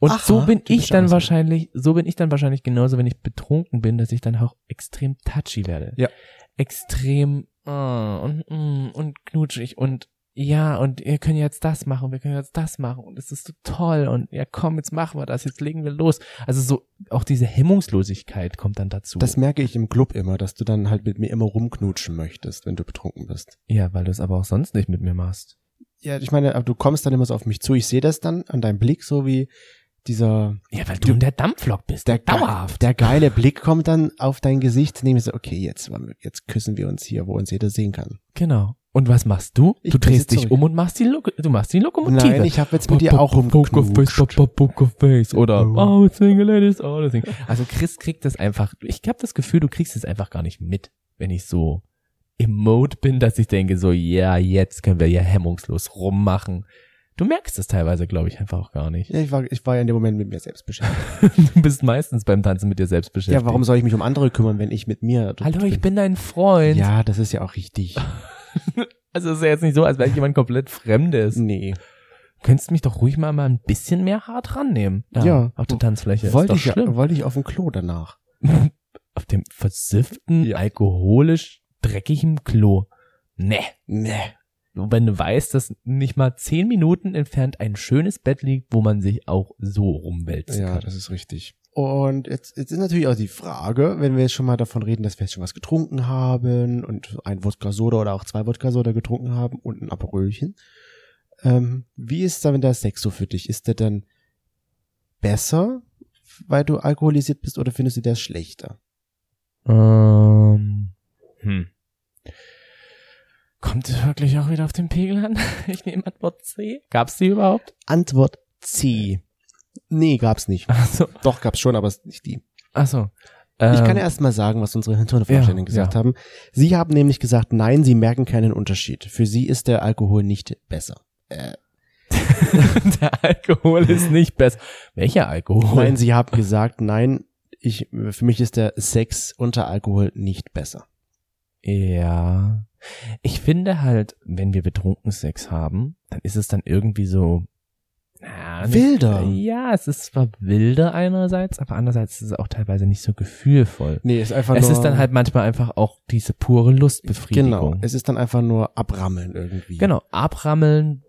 S3: Und
S1: Aha,
S3: so bin ich dann
S1: Ausrede.
S3: wahrscheinlich, so bin ich dann wahrscheinlich genauso, wenn ich betrunken bin, dass ich dann auch extrem touchy werde.
S1: Ja.
S3: Extrem ah, und, mm, und knutschig und ja, und wir können jetzt das machen, wir können jetzt das machen und es ist so toll und ja, komm, jetzt machen wir das, jetzt legen wir los. Also so, auch diese Hemmungslosigkeit kommt dann dazu.
S1: Das merke ich im Club immer, dass du dann halt mit mir immer rumknutschen möchtest, wenn du betrunken bist.
S3: ja, weil du es aber auch sonst nicht mit mir machst.
S1: Ja, ich meine, aber du kommst dann immer so auf mich zu. Ich sehe das dann an deinem Blick, so wie dieser
S3: Ja, weil du in der Dampflok bist.
S1: der,
S3: dauerhaft.
S1: der geile Blick kommt dann auf dein Gesicht. Nehme ich so, okay, jetzt, jetzt küssen wir uns hier, wo uns jeder sehen kann.
S3: Genau. Und was machst du?
S1: Ich
S3: du drehst dich
S1: zurück.
S3: um und machst die, Lok du machst die Lokomotive.
S1: Nein, ich habe jetzt mit dir auch rumgeknutscht.
S3: Pokerface oder
S1: Oh.
S3: oh, single ladies, all the thing. Also Chris kriegt das einfach, ich habe das Gefühl, du kriegst es einfach gar nicht mit, wenn ich so im Mode bin, dass ich denke so, ja, jetzt können wir ja hemmungslos rummachen. Du merkst es teilweise, glaube ich, einfach auch gar nicht.
S1: Ja, ich war, ich war ja in dem Moment mit mir selbst beschäftigt. <laughs>
S3: Du bist meistens beim Tanzen mit dir selbst beschäftigt.
S1: Ja, warum soll ich mich um andere kümmern, wenn ich mit mir
S3: Hallo, ich bin dein Freund.
S1: Ja, das ist ja auch richtig. <laughs>
S3: Also es ist ja jetzt nicht so, als wäre ich jemand komplett Fremdes.
S1: Nee.
S3: Könntest mich doch ruhig mal, mal ein bisschen mehr hart rannehmen. Da,
S1: Ja.
S3: Auf der Tanzfläche.
S1: Wollte ich,
S3: schlimm.
S1: ja, wollte ich auf dem Klo danach. <laughs>
S3: Auf dem versifften,
S1: Ja.
S3: alkoholisch dreckigen Klo. Nee.
S1: Nee.
S3: Wenn du weißt, dass nicht mal zehn Minuten entfernt ein schönes Bett liegt, wo man sich auch so rumwälzen
S1: Ja,
S3: kann.
S1: das ist richtig. Und jetzt, jetzt ist natürlich auch die Frage, wenn wir jetzt schon mal davon reden, dass wir jetzt schon was getrunken haben und ein Wodka Soda oder auch zwei Wodka Soda getrunken haben und ein Aperölchen. Ähm, wie ist dann der Sex so für dich? Ist der dann besser, weil du alkoholisiert bist oder findest du der schlechter?
S3: Ähm, hm. Kommt es wirklich auch wieder auf den Pegel an? <laughs> Ich nehme Antwort C. Gab's die überhaupt?
S1: Antwort C. Nee, gab's nicht.
S3: Achso.
S1: Doch, gab's schon, aber es ist nicht die.
S3: Achso.
S1: Ich kann
S3: Ähm,
S1: erst mal sagen, was unsere Hintergrundvorstellungen
S3: Ja,
S1: gesagt
S3: ja.
S1: haben. Sie haben nämlich gesagt, nein, sie merken keinen Unterschied. Für sie ist der Alkohol nicht besser. Äh, <laughs>
S3: der Alkohol ist nicht besser. Welcher Alkohol?
S1: nein, sie haben gesagt, nein, ich, für mich ist der Sex unter Alkohol nicht besser.
S3: Ja. Ich finde halt, wenn wir betrunken Sex haben, dann ist es dann irgendwie so, nicht-
S1: Wilder.
S3: Ja, es ist zwar wilder einerseits, aber andererseits ist es auch teilweise nicht so gefühlvoll.
S1: Nee, ist einfach
S3: Es
S1: nur.
S3: ist dann halt manchmal einfach auch diese pure Lustbefriedigung.
S1: Genau. Es ist dann einfach nur abrammeln irgendwie.
S3: Genau, abrammeln,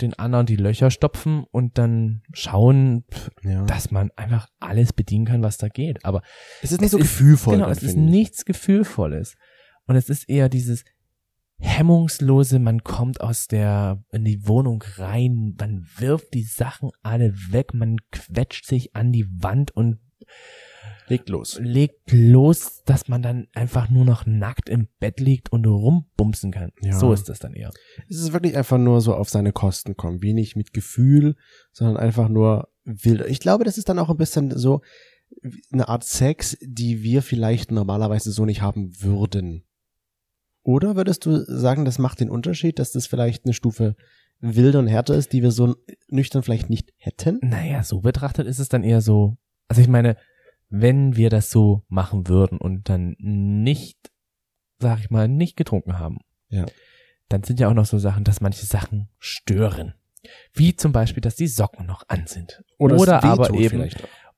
S3: den anderen die Löcher stopfen und dann schauen,
S1: Ja.
S3: dass man einfach alles bedienen kann, was da geht. Aber
S1: es ist nicht so
S3: ist-
S1: gefühlvoll.
S3: genau, es ist nichts Gefühlvolles. Und es ist eher dieses hemmungslose, man kommt aus der, in die Wohnung rein, man wirft die Sachen alle weg, man quetscht sich an die Wand und
S1: Legt los.
S3: legt los, dass man dann einfach nur noch nackt im Bett liegt und rumbumsen kann.
S1: Ja.
S3: So ist das dann eher.
S1: Es ist wirklich einfach nur so auf seine Kosten kommen. Wenig mit Gefühl, sondern einfach nur wild. Ich glaube, das ist dann auch ein bisschen so eine Art Sex, die wir vielleicht normalerweise so nicht haben würden. Oder würdest du sagen, das macht den Unterschied, dass das vielleicht eine Stufe wilder und härter ist, die wir so nüchtern vielleicht nicht hätten?
S3: Naja, so betrachtet ist es dann eher so, also ich meine, wenn wir das so machen würden und dann nicht, sag ich mal, nicht getrunken haben,
S1: Ja.
S3: dann sind ja auch noch so Sachen, dass manche Sachen stören. Wie zum Beispiel, dass die Socken noch an sind.
S1: Oder, es
S3: aber eben.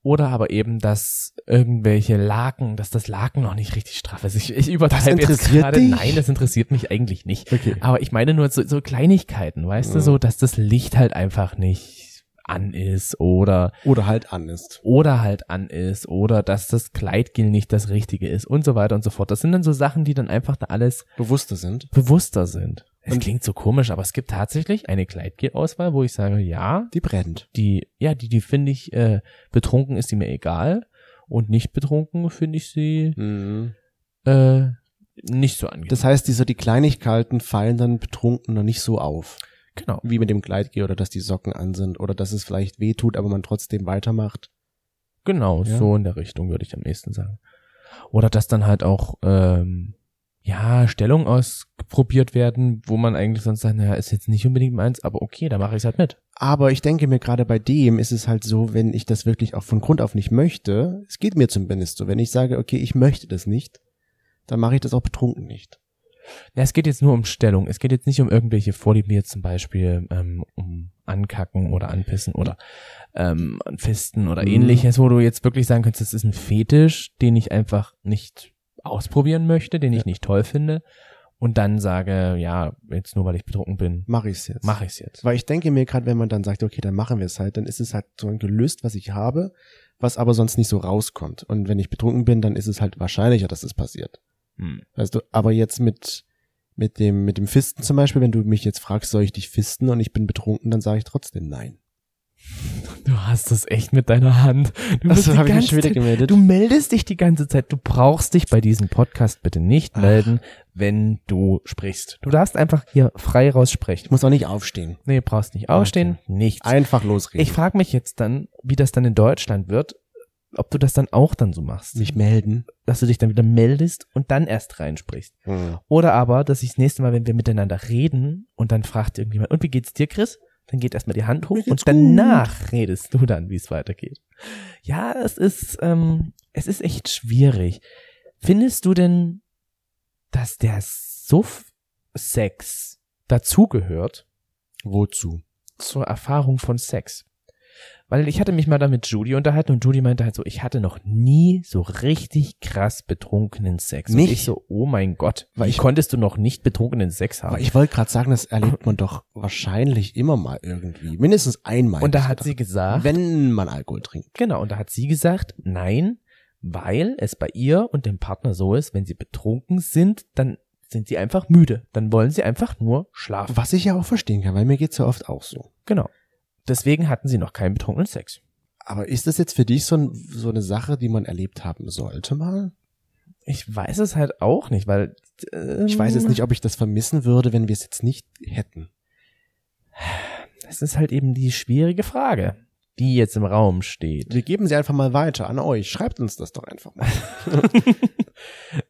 S3: Oder aber eben, dass irgendwelche Laken, dass das Laken noch nicht richtig straff ist. Ich, ich übertreibe
S1: Das
S3: jetzt gerade.
S1: dich?
S3: Nein, das interessiert mich eigentlich nicht.
S1: Okay.
S3: Aber ich meine nur so, so Kleinigkeiten, weißt du,
S1: Ja.
S3: so, dass das Licht halt einfach nicht an ist oder
S1: Oder halt an ist.
S3: oder halt an ist oder dass das Kleidgel nicht das Richtige ist und so weiter und so fort. Das sind dann so Sachen, die dann einfach da alles
S1: Bewusster sind.
S3: bewusster sind. Es klingt so komisch, aber es gibt tatsächlich eine Kleidgel-Auswahl, wo ich sage, ja,
S1: Die brennt.
S3: die, ja, die, die finde ich, äh, betrunken ist die mir egal und nicht betrunken finde ich sie,
S1: Mhm.
S3: äh, nicht so angenehm.
S1: Das heißt, diese, die Kleinigkeiten fallen dann betrunken noch nicht so auf.
S3: Genau.
S1: Wie mit dem Gleitgel oder dass die Socken an sind oder dass es vielleicht weh tut, aber man trotzdem weitermacht.
S3: Genau,
S1: Ja.
S3: so in der Richtung würde ich am ehesten sagen. Oder dass dann halt auch, ähm, ja, Stellungen ausprobiert werden, wo man eigentlich sonst sagt, naja, ist jetzt nicht unbedingt meins, aber okay, da mache ich es halt mit.
S1: Aber ich denke mir gerade bei dem ist es halt so, wenn ich das wirklich auch von Grund auf nicht möchte, es geht mir zumindest so, wenn ich sage, okay, ich möchte das nicht, dann mache ich das auch betrunken nicht.
S3: Ja, es geht jetzt nur um Stellung. Es geht jetzt nicht um irgendwelche Vorlieben, wie jetzt zum Beispiel ähm, um Ankacken oder Anpissen oder ähm, Fisten oder
S1: Mhm.
S3: ähnliches, wo du jetzt wirklich sagen könntest, das ist ein Fetisch, den ich einfach nicht ausprobieren möchte, den ich nicht toll finde und dann sage, ja, jetzt nur weil ich betrunken bin,
S1: Mache ich es jetzt.
S3: mache ich es jetzt.
S1: Weil ich denke mir gerade, wenn man dann sagt, okay, dann machen wir es halt, dann ist es halt so ein Gelöst, was ich habe, was aber sonst nicht so rauskommt. Und wenn ich betrunken bin, dann ist es halt wahrscheinlicher, dass es passiert.
S3: Hm.
S1: Weißt du, aber jetzt mit, mit dem, mit dem Fisten zum Beispiel, wenn du mich jetzt fragst, soll ich dich fisten und ich bin betrunken, dann sage ich trotzdem nein.
S3: Du hast das echt mit deiner Hand. Du,
S1: habe ich mich schon wieder gemeldet.
S3: du meldest dich die ganze Zeit. Du brauchst dich bei diesem Podcast bitte nicht
S1: Ach.
S3: melden, wenn du sprichst. Du darfst einfach hier frei raus sprechen.
S1: ich muss auch nicht aufstehen.
S3: Nee, brauchst nicht aufstehen, nichts.
S1: Einfach losreden.
S3: Ich frage mich jetzt dann, wie das dann in Deutschland wird, ob du das dann auch dann so machst.
S1: mich melden.
S3: Dass du dich dann wieder meldest und dann erst reinsprichst.
S1: Hm.
S3: Oder aber, dass ich das nächste Mal, wenn wir miteinander reden und dann fragt irgendjemand, und wie geht's dir, Chris? Dann geht erstmal die Hand hoch und danach redest du dann, wie es weitergeht. Ja, es ist, ähm, es ist echt schwierig. Findest du denn, dass der Suff-Sex dazugehört
S1: Wozu?
S3: zur Erfahrung von Sex? Weil ich hatte mich mal da mit Judy unterhalten und Judy meinte halt so, ich hatte noch nie so richtig krass betrunkenen Sex. Und
S1: Nicht?
S3: ich so, oh mein Gott,
S1: Weil ich-
S3: konntest du noch nicht betrunkenen Sex haben?
S1: Aber ich wollte gerade sagen, das erlebt man doch wahrscheinlich immer mal irgendwie. Mindestens einmal.
S3: und da hat sie gesagt,
S1: Wenn man Alkohol trinkt.
S3: genau, und da hat sie gesagt, nein, weil es bei ihr und dem Partner so ist, wenn sie betrunken sind, dann sind sie einfach müde. Dann wollen sie einfach nur schlafen.
S1: Was ich ja auch verstehen kann, weil mir geht's ja oft auch so.
S3: Genau. Deswegen hatten sie noch keinen betrunkenen Sex.
S1: Aber ist das jetzt für dich so, ein, so eine Sache, die man erlebt haben sollte mal?
S3: Ich weiß es halt auch nicht, weil ähm,
S1: Ich weiß jetzt nicht, ob ich das vermissen würde, wenn wir es jetzt nicht hätten.
S3: Das ist halt eben die schwierige Frage, die jetzt im Raum steht.
S1: Wir geben sie einfach mal weiter an euch. Schreibt uns das doch einfach mal. <laughs>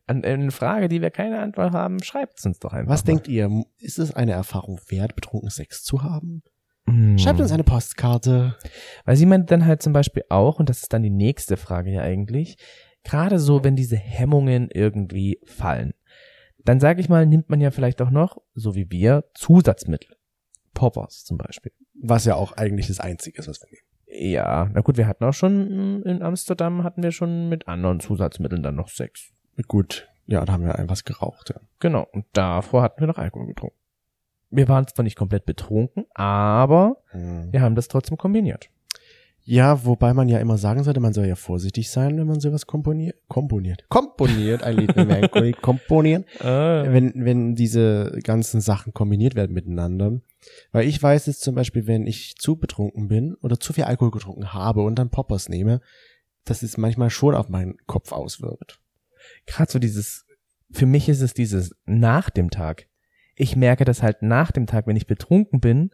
S3: An eine Frage, die wir keine Antwort haben, schreibt es uns doch einfach.
S1: Was
S3: mal.
S1: denkt ihr? Ist es eine Erfahrung wert, betrunken Sex zu haben?
S3: Hm.
S1: Schreibt uns eine Postkarte.
S3: Weil sie meint dann halt zum Beispiel auch, und das ist dann die nächste Frage ja eigentlich, gerade so, wenn diese Hemmungen irgendwie fallen, dann sage ich mal, nimmt man ja vielleicht auch noch, so wie wir, Zusatzmittel. Poppers zum Beispiel.
S1: Was ja auch eigentlich das Einzige ist, was wir nehmen.
S3: Ja, na gut, wir hatten auch schon in Amsterdam hatten wir schon mit anderen Zusatzmitteln dann noch Sex.
S1: Gut, ja, da haben wir etwas geraucht, ja.
S3: Genau, und davor hatten wir noch Alkohol getrunken. Wir waren zwar nicht komplett betrunken, aber wir haben das trotzdem kombiniert.
S1: Ja, wobei man ja immer sagen sollte, man soll ja vorsichtig sein, wenn man sowas komponiert. Komponiert. Komponiert, ein Lied, Lied komponieren.
S3: Äh, <laughs>
S1: Wenn, wenn diese ganzen Sachen kombiniert werden miteinander. Weil ich weiß jetzt zum Beispiel, wenn ich zu betrunken bin oder zu viel Alkohol getrunken habe und dann Poppers nehme, dass es manchmal schon auf meinen Kopf auswirkt.
S3: Gerade so dieses, für mich ist es dieses nach dem Tag. Ich merke das halt nach dem Tag, wenn ich betrunken bin,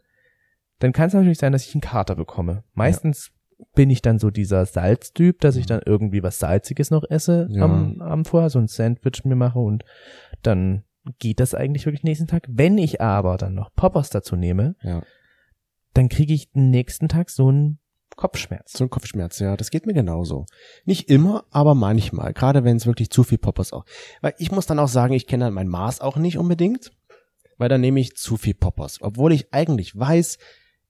S3: dann kann es natürlich sein, dass ich einen Kater bekomme. Meistens bin ich dann so dieser Salztyp, dass ich dann irgendwie was Salziges noch esse
S1: Ja.
S3: am, am vorher, so ein Sandwich mir mache und dann geht das eigentlich wirklich nächsten Tag. Wenn ich aber dann noch Poppers dazu nehme,
S1: Ja.
S3: dann kriege ich den nächsten Tag so einen Kopfschmerz.
S1: So ein Kopfschmerz, ja, das geht mir genauso. Nicht immer, aber manchmal. Gerade wenn es wirklich zu viel Poppers auch. Weil ich muss dann auch sagen, ich kenne dann mein Maß auch nicht unbedingt. Weil dann nehme ich zu viel Poppers. Obwohl ich eigentlich weiß,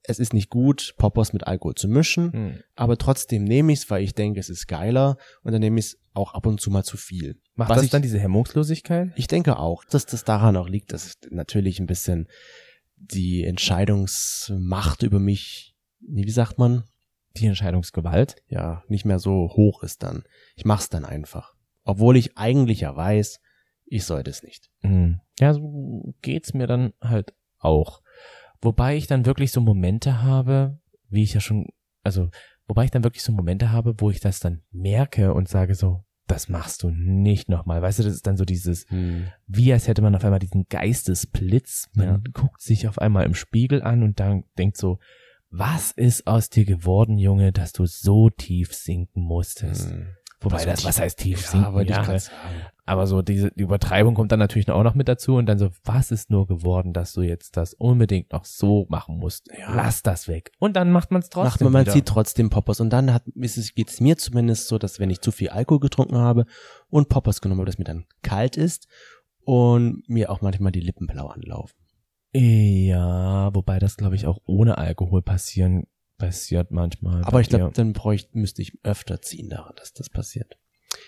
S1: es ist nicht gut, Poppers mit Alkohol zu mischen.
S3: Hm.
S1: Aber trotzdem nehme ich es, weil ich denke, es ist geiler. Und dann nehme ich es auch ab und zu mal zu viel.
S3: Macht
S1: Was
S3: das
S1: ich,
S3: dann diese Hemmungslosigkeit?
S1: ich denke auch, dass das daran auch liegt, dass natürlich ein bisschen die Entscheidungsmacht über mich, wie sagt man,
S3: Die Entscheidungsgewalt?
S1: ja, nicht mehr so hoch ist dann. Ich mach's dann einfach. Obwohl ich eigentlich ja weiß, ich sollte es nicht.
S3: Mhm. Ja, so geht's mir dann halt auch. Wobei ich dann wirklich so Momente habe, wie ich ja schon, also, wobei ich dann wirklich so Momente habe, wo ich das dann merke und sage so, das machst du nicht nochmal. Weißt du, das ist dann so dieses, wie als hätte man auf einmal diesen Geistesblitz. Man
S1: Ja.
S3: guckt sich auf einmal im Spiegel an und dann denkt so, was ist aus dir geworden, Junge, dass du so tief sinken musstest?
S1: Hm.
S3: Wobei das, was heißt tief
S1: Ja,
S3: sinken?
S1: wollte ich
S3: Ja,
S1: gerade sagen.
S3: aber so diese die Übertreibung kommt dann natürlich auch noch mit dazu und dann so, was ist nur geworden, dass du jetzt das unbedingt noch so machen musst?
S1: Ja.
S3: Lass das weg. Und dann macht man es
S1: Macht
S3: trotzdem
S1: man, man
S3: wieder.
S1: zieht trotzdem Poppers. Und dann hat, ist es, geht's mir zumindest so, dass wenn ich zu viel Alkohol getrunken habe und Poppers genommen habe, dass mir dann kalt ist und mir auch manchmal die Lippen blau anlaufen.
S3: ja, wobei das glaube ich auch ohne Alkohol passieren passiert manchmal.
S1: Aber ich glaube, dann bräuchte, müsste ich öfter ziehen daran, dass das passiert.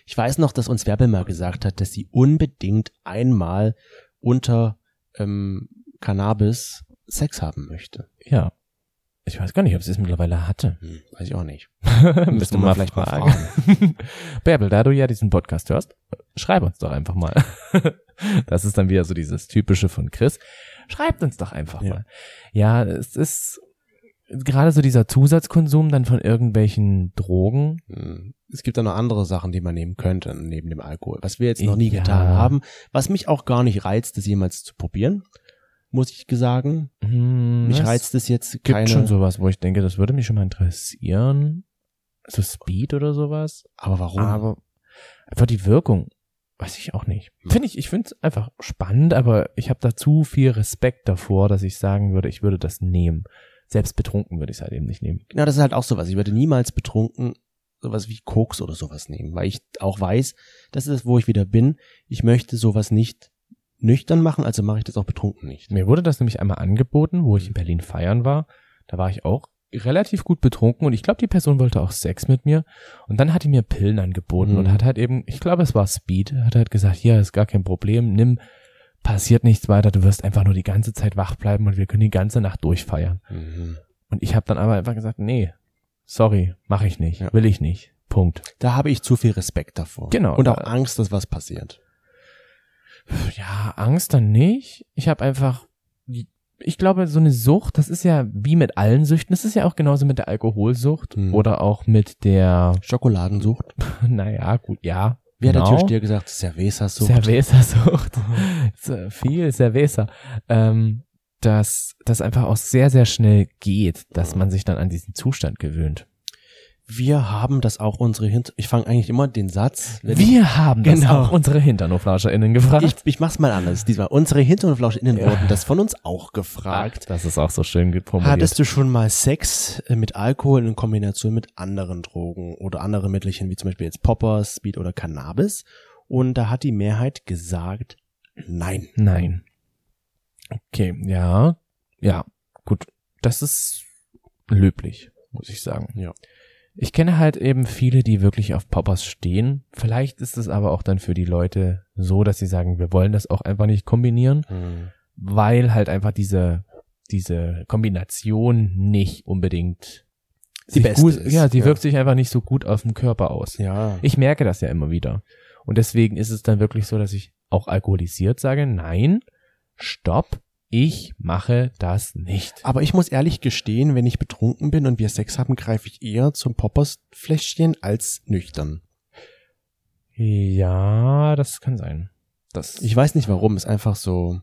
S1: Ich weiß noch, dass uns Werbel mal gesagt hat, dass sie unbedingt einmal unter ähm, Cannabis Sex haben möchte.
S3: ja. Ich weiß gar nicht, ob sie es mittlerweile hatte.
S1: Hm, weiß ich auch nicht. <laughs>
S3: Müsste man
S1: vielleicht mal
S3: fragen. <laughs> Bärbel, da du ja diesen Podcast hörst, schreib uns doch einfach mal. <laughs> Das ist dann wieder so dieses typische von Chris. Schreibt uns doch einfach
S1: Ja.
S3: mal. Ja, es ist gerade so dieser Zusatzkonsum dann von irgendwelchen Drogen.
S1: Hm. Es gibt da noch andere Sachen, die man nehmen könnte, neben dem Alkohol. Was wir jetzt noch nie
S3: Ja.
S1: getan haben. Was mich auch gar nicht reizt, das jemals zu probieren. Muss ich sagen.
S3: Hm,
S1: Mich reizt es jetzt
S3: gibt
S1: keine.
S3: schon sowas, wo ich denke, das würde mich schon mal interessieren. So Speed oder sowas.
S1: aber warum?
S3: Aber einfach die Wirkung, weiß ich auch nicht. Finde ich, ich finde es einfach spannend, aber ich habe da zu viel Respekt davor, dass ich sagen würde, ich würde das nehmen. Selbst betrunken würde ich es halt eben nicht nehmen.
S1: Ja, das ist halt auch sowas. Ich würde niemals betrunken sowas wie Koks oder sowas nehmen, weil ich auch weiß, das ist es, wo ich wieder bin. Ich möchte sowas nicht nüchtern machen, also mache ich das auch betrunken nicht.
S3: Mir wurde das nämlich einmal angeboten, wo ich in Berlin feiern war. Da war ich auch relativ gut betrunken und ich glaube, die Person wollte auch Sex mit mir. Und dann hat die mir Pillen angeboten
S1: Mhm.
S3: und hat halt eben, ich glaube, es war Speed, hat halt gesagt, hier ist gar kein Problem, nimm, passiert nichts weiter, du wirst einfach nur die ganze Zeit wach bleiben und wir können die ganze Nacht durchfeiern.
S1: Mhm.
S3: Und ich habe dann aber einfach gesagt, nee, sorry, mache ich nicht,
S1: Ja.
S3: will ich nicht. Punkt.
S1: Da habe ich zu viel Respekt davor.
S3: Genau.
S1: Und auch Angst, dass was passiert.
S3: Ja, Angst dann nicht. Ich habe einfach, ich glaube, so eine Sucht, das ist ja wie mit allen Süchten, das ist ja auch genauso mit der Alkoholsucht
S1: Hm.
S3: oder auch mit der,
S1: Schokoladensucht. <laughs>
S3: naja, gut, ja.
S1: Wie hat der
S3: genau.
S1: Türsteher gesagt? Cerveza-Sucht.
S3: Cerveza-Sucht. <laughs> <laughs> Viel Cerveza. Ähm, dass das einfach auch sehr, sehr schnell geht, dass man sich dann an diesen Zustand gewöhnt.
S1: Wir haben das auch unsere Hint Ich fange eigentlich immer den Satz. wenn
S3: Wir haben das
S1: Genau.
S3: auch unsere HinternoflauscherInnen gefragt.
S1: Ich, ich mach's mal anders. Diesmal unsere Hinter- und FlauschInnen
S3: Ja.
S1: wurden das von uns auch gefragt.
S3: das ist auch so schön formuliert.
S1: Hattest du schon mal Sex äh, mit Alkohol in Kombination mit anderen Drogen oder anderen Mittelchen, wie zum Beispiel jetzt Popper, Speed oder Cannabis? Und da hat die Mehrheit gesagt, nein.
S3: Nein. Okay, ja. Ja, gut. Das ist löblich, muss ich sagen.
S1: Ja.
S3: Ich kenne halt eben viele, die wirklich auf Poppers stehen. Vielleicht ist es aber auch dann für die Leute so, dass sie sagen, wir wollen das auch einfach nicht kombinieren,
S1: Hm.
S3: weil halt einfach diese, diese Kombination nicht unbedingt
S1: Die beste
S3: gut,
S1: ist,
S3: ja, die
S1: ja.
S3: wirkt sich einfach nicht so gut auf den Körper aus.
S1: Ja.
S3: Ich merke das ja immer wieder. Und deswegen ist es dann wirklich so, dass ich auch alkoholisiert sage, nein, stopp, ich mache das nicht.
S1: Aber ich muss ehrlich gestehen, wenn ich betrunken bin und wir Sex haben, greife ich eher zum Poppers-Fläschchen als nüchtern.
S3: Ja, das kann sein. Das,
S1: Ich weiß nicht warum, ist einfach so.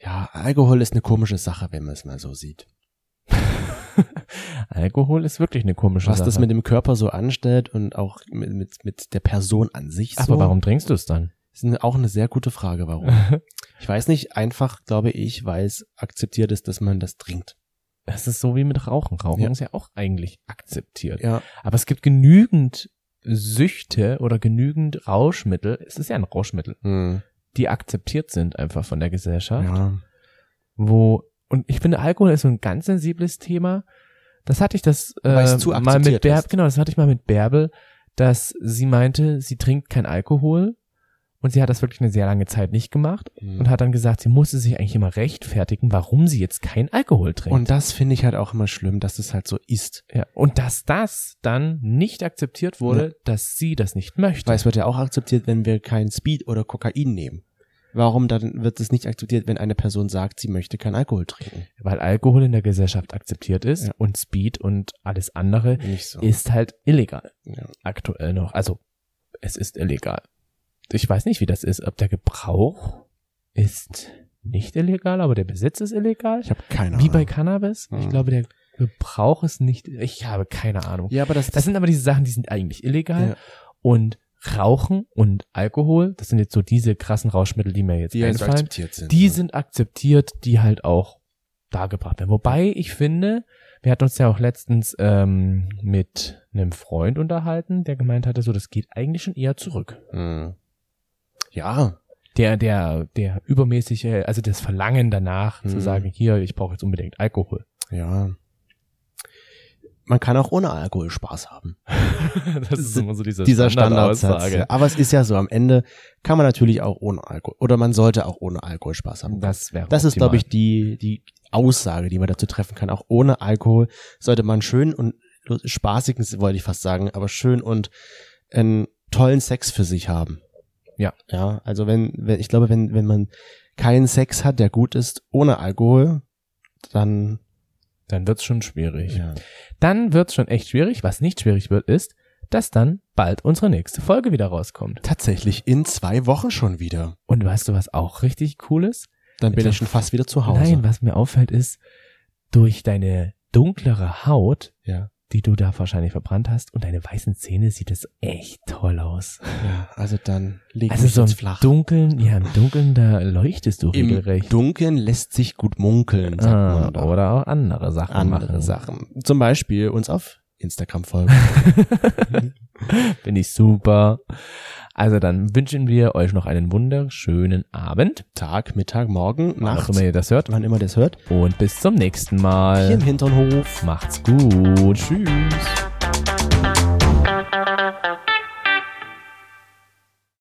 S1: Ja, Alkohol ist eine komische Sache, wenn man es mal so sieht. <laughs>
S3: Alkohol ist wirklich eine komische
S1: Was
S3: Sache.
S1: das mit dem Körper so anstellt und auch mit, mit, mit der Person an sich so.
S3: Aber warum trinkst du es dann?
S1: Ist eine, auch eine sehr gute Frage, warum. <laughs> ich weiß nicht, einfach glaube ich, weil es akzeptiert ist, dass man das trinkt.
S3: Es ist so wie mit Rauchen. Rauchen
S1: Ja.
S3: ist ja auch eigentlich akzeptiert.
S1: Ja,
S3: Aber es gibt genügend Süchte oder genügend Rauschmittel, es ist ja ein Rauschmittel,
S1: hm.
S3: die akzeptiert sind einfach von der Gesellschaft.
S1: ja.
S3: wo und ich finde Alkohol ist so ein ganz sensibles Thema. Das hatte ich das äh, mal mit Bärbel, genau, das hatte ich mal mit Bärbel, dass sie meinte, sie trinkt kein Alkohol und sie hat das wirklich eine sehr lange Zeit nicht gemacht
S1: Hm.
S3: und hat dann gesagt, sie musste sich eigentlich immer rechtfertigen, warum sie jetzt kein Alkohol trinkt.
S1: Und das finde ich halt auch immer schlimm, dass es halt so ist.
S3: ja, und dass das dann nicht akzeptiert wurde, dass sie das nicht möchte.
S1: Weil es wird ja auch akzeptiert, wenn wir kein Speed oder Kokain nehmen. Warum dann wird es nicht akzeptiert, wenn eine Person sagt, sie möchte kein Alkohol trinken?
S3: Weil Alkohol in der Gesellschaft akzeptiert ist
S1: Ja.
S3: und Speed und alles andere
S1: so.
S3: ist halt illegal.
S1: ja.
S3: aktuell noch. Also es ist illegal. Ich weiß nicht, wie das ist. Ob der Gebrauch ist nicht illegal, aber der Besitz ist illegal.
S1: Ich habe keine
S3: Wie bei
S1: Ahnung.
S3: Cannabis. Ich
S1: Hm.
S3: glaube, der Gebrauch ist nicht. Ich habe keine Ahnung.
S1: Ja, aber das,
S3: Das sind aber diese Sachen, die sind eigentlich illegal.
S1: Ja.
S3: Und Rauchen und Alkohol, das sind jetzt so diese krassen Rauschmittel, die mir jetzt
S1: die also
S3: einfallen.
S1: akzeptiert sind.
S3: Die sind akzeptiert, die halt auch dargebracht werden. Wobei ich finde, wir hatten uns ja auch letztens ähm, mit einem Freund unterhalten, der gemeint hatte, so das geht eigentlich schon eher zurück.
S1: Hm. Ja,
S3: Der, der, der übermäßige, also das Verlangen danach zu
S1: Mhm.
S3: sagen, hier, ich brauche jetzt unbedingt Alkohol.
S1: ja. Man kann auch ohne Alkohol Spaß haben. <laughs>
S3: das ist immer so diese
S1: Dieser Standardsatz.
S3: Standardaussage.
S1: Ja. Aber es ist ja so, am Ende kann man natürlich auch ohne Alkohol, oder man sollte auch ohne Alkohol Spaß haben.
S3: Das wäre
S1: Das ist,
S3: optimal.
S1: glaube ich, die, die Aussage, die man dazu treffen kann. Auch ohne Alkohol sollte man schön und spaßigen, wollte ich fast sagen, aber schön und einen tollen Sex für sich haben.
S3: Ja.
S1: Ja, also wenn, wenn ich glaube, wenn, wenn man keinen Sex hat, der gut ist, ohne Alkohol, dann,
S3: Dann wird's schon schwierig.
S1: ja.
S3: Dann wird's schon echt schwierig. Was nicht schwierig wird, ist, dass dann bald unsere nächste Folge wieder rauskommt.
S1: Tatsächlich in zwei Wochen schon wieder.
S3: Und weißt du, was auch richtig cool ist?
S1: Dann bin
S3: Bitte.
S1: ich schon fast wieder zu Hause.
S3: Nein, was mir auffällt ist, durch deine dunklere Haut,
S1: Ja.
S3: Die du da wahrscheinlich verbrannt hast, und deine weißen Zähne sieht es echt toll aus.
S1: Ja, also dann leg
S3: Also
S1: mich
S3: so im
S1: flach.
S3: Dunkeln, ja, im Dunkeln, da leuchtest du
S1: Im
S3: regelrecht.
S1: Dunkeln lässt sich gut munkeln, sagt
S3: Ah,
S1: man da.
S3: oder auch andere Sachen
S1: andere
S3: machen.
S1: Sachen. Zum Beispiel uns auf Instagram folgen. <laughs>
S3: Finde ich super. Also dann wünschen wir euch noch einen wunderschönen Abend,
S1: Tag, Mittag, Morgen,
S3: wann
S1: Nacht,
S3: immer ihr das hört.
S1: wann immer das hört.
S3: Und bis zum nächsten Mal.
S1: Hier im Hinternhof.
S3: Macht's gut.
S1: Tschüss.